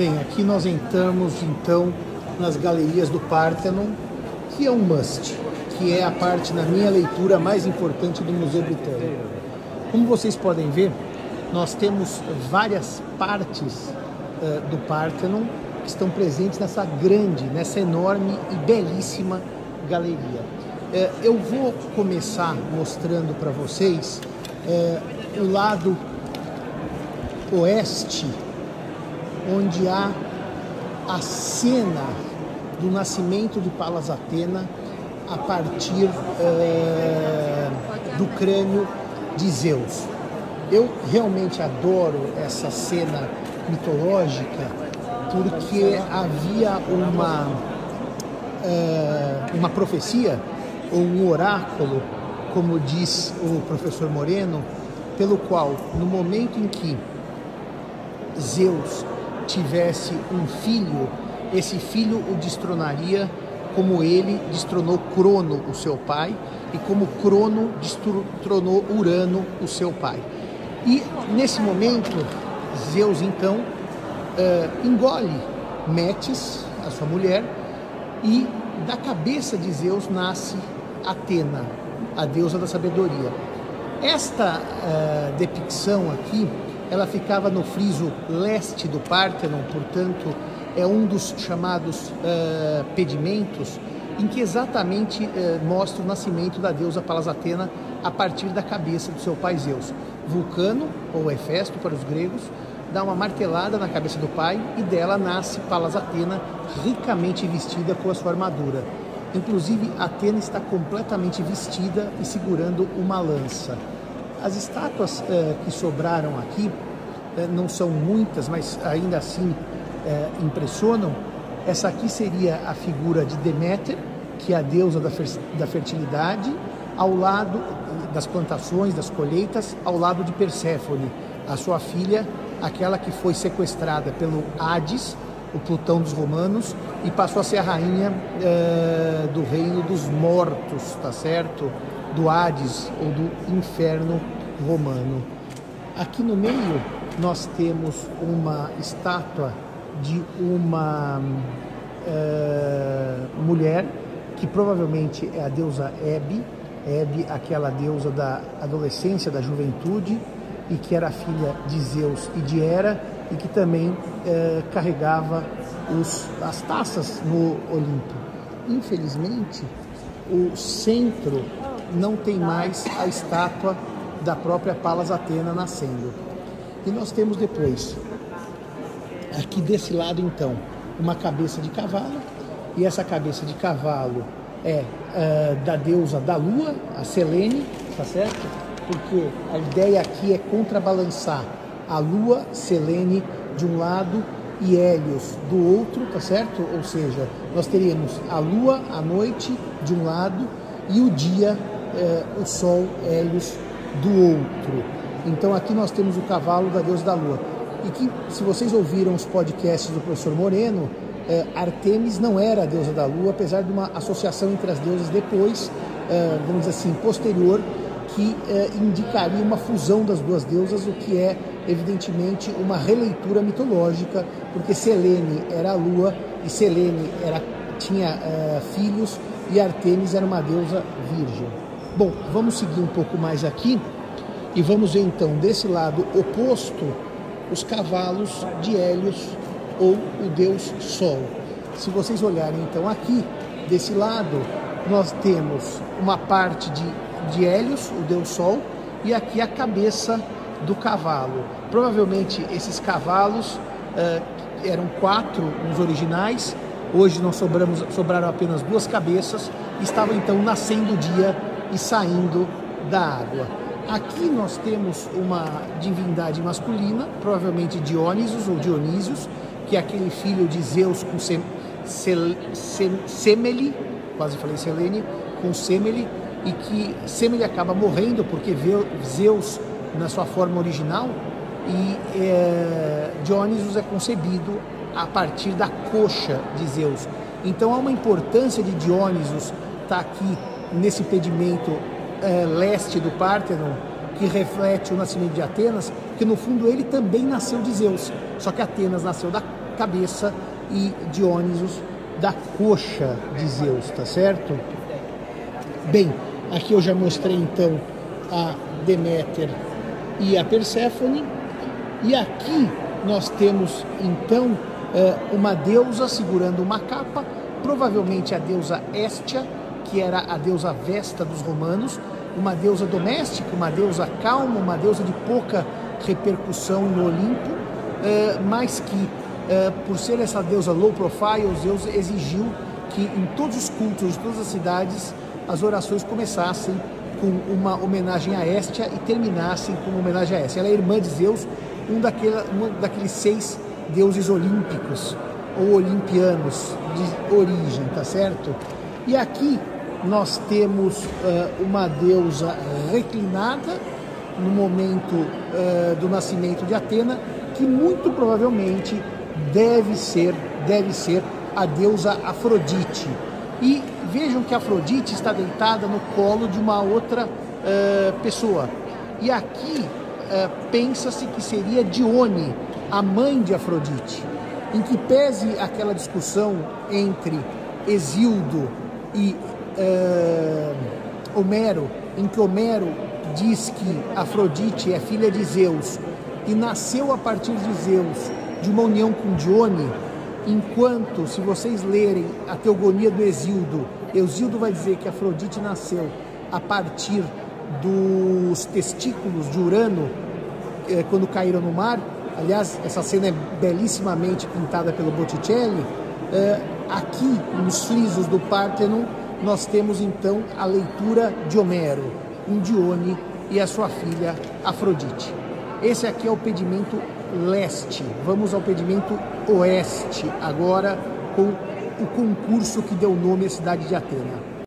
Bem, aqui nós entramos então nas galerias do Parthenon, que é um must, que é a parte, na minha leitura, mais importante do Museu Britânico. Como vocês podem ver, nós temos várias partes uh, do Parthenon que estão presentes nessa grande, nessa enorme e belíssima galeria. Uh, eu vou começar mostrando para vocês uh, o lado oeste, onde há a cena do nascimento de Palas Atena a partir do crânio de Zeus. Eu realmente adoro essa cena mitológica porque havia uma, uh, uma profecia ou um oráculo, como diz o professor Moreno, pelo qual, no momento em que Zeus tivesse um filho, esse filho o destronaria como ele destronou Crono, o seu pai, e como Crono destronou Urano, o seu pai. E nesse momento, Zeus então uh, engole Metis, a sua mulher, e da cabeça de Zeus nasce Atena, a deusa da sabedoria. Esta uh, depicção aqui, ela ficava no friso leste do Pártenon, portanto, é um dos chamados uh, pedimentos em que exatamente uh, mostra o nascimento da deusa Palas Atena a partir da cabeça do seu pai Zeus. Vulcano, ou Hefesto para os gregos, dá uma martelada na cabeça do pai e dela nasce Palas Atena, ricamente vestida com a sua armadura. Inclusive, Atena está completamente vestida e segurando uma lança. As estátuas eh, que sobraram aqui eh, não são muitas, mas ainda assim eh, impressionam. Essa aqui seria a figura de Deméter, que é a deusa da, da fertilidade, ao lado das plantações, das colheitas, ao lado de Perséfone, a sua filha, aquela que foi sequestrada pelo Hades, o Plutão dos romanos, e passou a ser a rainha do reino dos mortos, tá certo? Do Hades ou do inferno romano. Aqui no meio nós temos uma estátua de uma uh, mulher que provavelmente é a deusa Hebe, Hebe, aquela deusa da adolescência, da juventude, e que era filha de Zeus e de Hera, e que também eh, carregava os, as taças no Olimpo. Infelizmente, o centro não tem mais a estátua da própria Palas Atena nascendo. E nós temos depois, aqui desse lado então, uma cabeça de cavalo, e essa cabeça de cavalo é uh, da deusa da lua, a Selene, tá certo? Porque a ideia aqui é contrabalançar a lua, Selene, de um lado e Hélios do outro, tá certo? Ou seja, nós teríamos a lua, a noite de um lado e o dia, uh, o sol, Hélios do outro. Então aqui nós temos o cavalo da deusa da lua. E que, se vocês ouviram os podcasts do professor Moreno, uh, Artemis não era a deusa da lua, apesar de uma associação entre as deusas depois, uh, vamos dizer assim, posterior, que uh, indicaria uma fusão das duas deusas, o que é evidentemente uma releitura mitológica, porque Selene era a lua e Selene era, tinha filhos e Artemis era uma deusa virgem. Bom, vamos seguir um pouco mais aqui e vamos ver então desse lado oposto os cavalos de Hélios ou o deus Sol. Se vocês olharem então aqui, desse lado, nós temos uma parte de, de Hélios, o deus Sol, e aqui a cabeça do cavalo. Provavelmente esses cavalos uh, eram quatro nos originais, hoje nós sobramos, sobraram apenas duas cabeças, estavam então nascendo o dia e saindo da água. Aqui nós temos uma divindade masculina, provavelmente Dionisos ou Dionísios, que é aquele filho de Zeus com Sem, Sem, Sem, Semele, quase falei Selene, com Semele, e que Semele acaba morrendo porque Zeus na sua forma original e é, é concebido a partir da coxa de Zeus. Então há uma importância de Dionysus estar tá aqui nesse pedimento é, leste do Párteno que reflete o nascimento de Atenas, que no fundo ele também nasceu de Zeus, só que Atenas nasceu da cabeça e Dionisos da coxa de Zeus, tá certo? Bem, aqui eu já mostrei então a Deméter e a Perséfone, e aqui nós temos então eh, uma deusa segurando uma capa, provavelmente a deusa Estia, que era a deusa Vesta dos romanos, uma deusa doméstica, uma deusa calma, uma deusa de pouca repercussão no Olimpo, eh, mas que, eh, por ser essa deusa low profile, Zeus exigiu que em todos os cultos de todas as cidades as orações começassem com uma homenagem a Estia e terminassem com uma homenagem a Estia. Ela é irmã de Zeus, um, daquele, um daqueles seis deuses olímpicos ou olimpianos de origem, tá certo? E aqui nós temos uh, uma deusa reclinada no momento uh, do nascimento de Atena, que muito provavelmente deve ser, deve ser a deusa Afrodite. E vejam que Afrodite está deitada no colo de uma outra uh, pessoa. E aqui pensa-se que seria Dione, a mãe de Afrodite. Em que pese aquela discussão entre Exildo e uh, Homero, em que Homero diz que Afrodite é filha de Zeus e nasceu a partir de Zeus de uma união com Dione, enquanto, se vocês lerem a Teogonia do Exildo, Exildo vai dizer que Afrodite nasceu a partir dos testículos de Urano eh, quando caíram no mar. Aliás, essa cena é belíssimamente pintada pelo Botticelli. Eh, aqui, nos frisos do Parthenon, nós temos então a leitura de Homero, um Dione e a sua filha Afrodite. Esse aqui é o pedimento leste. Vamos ao pedimento oeste agora com o concurso que deu nome à cidade de Atena.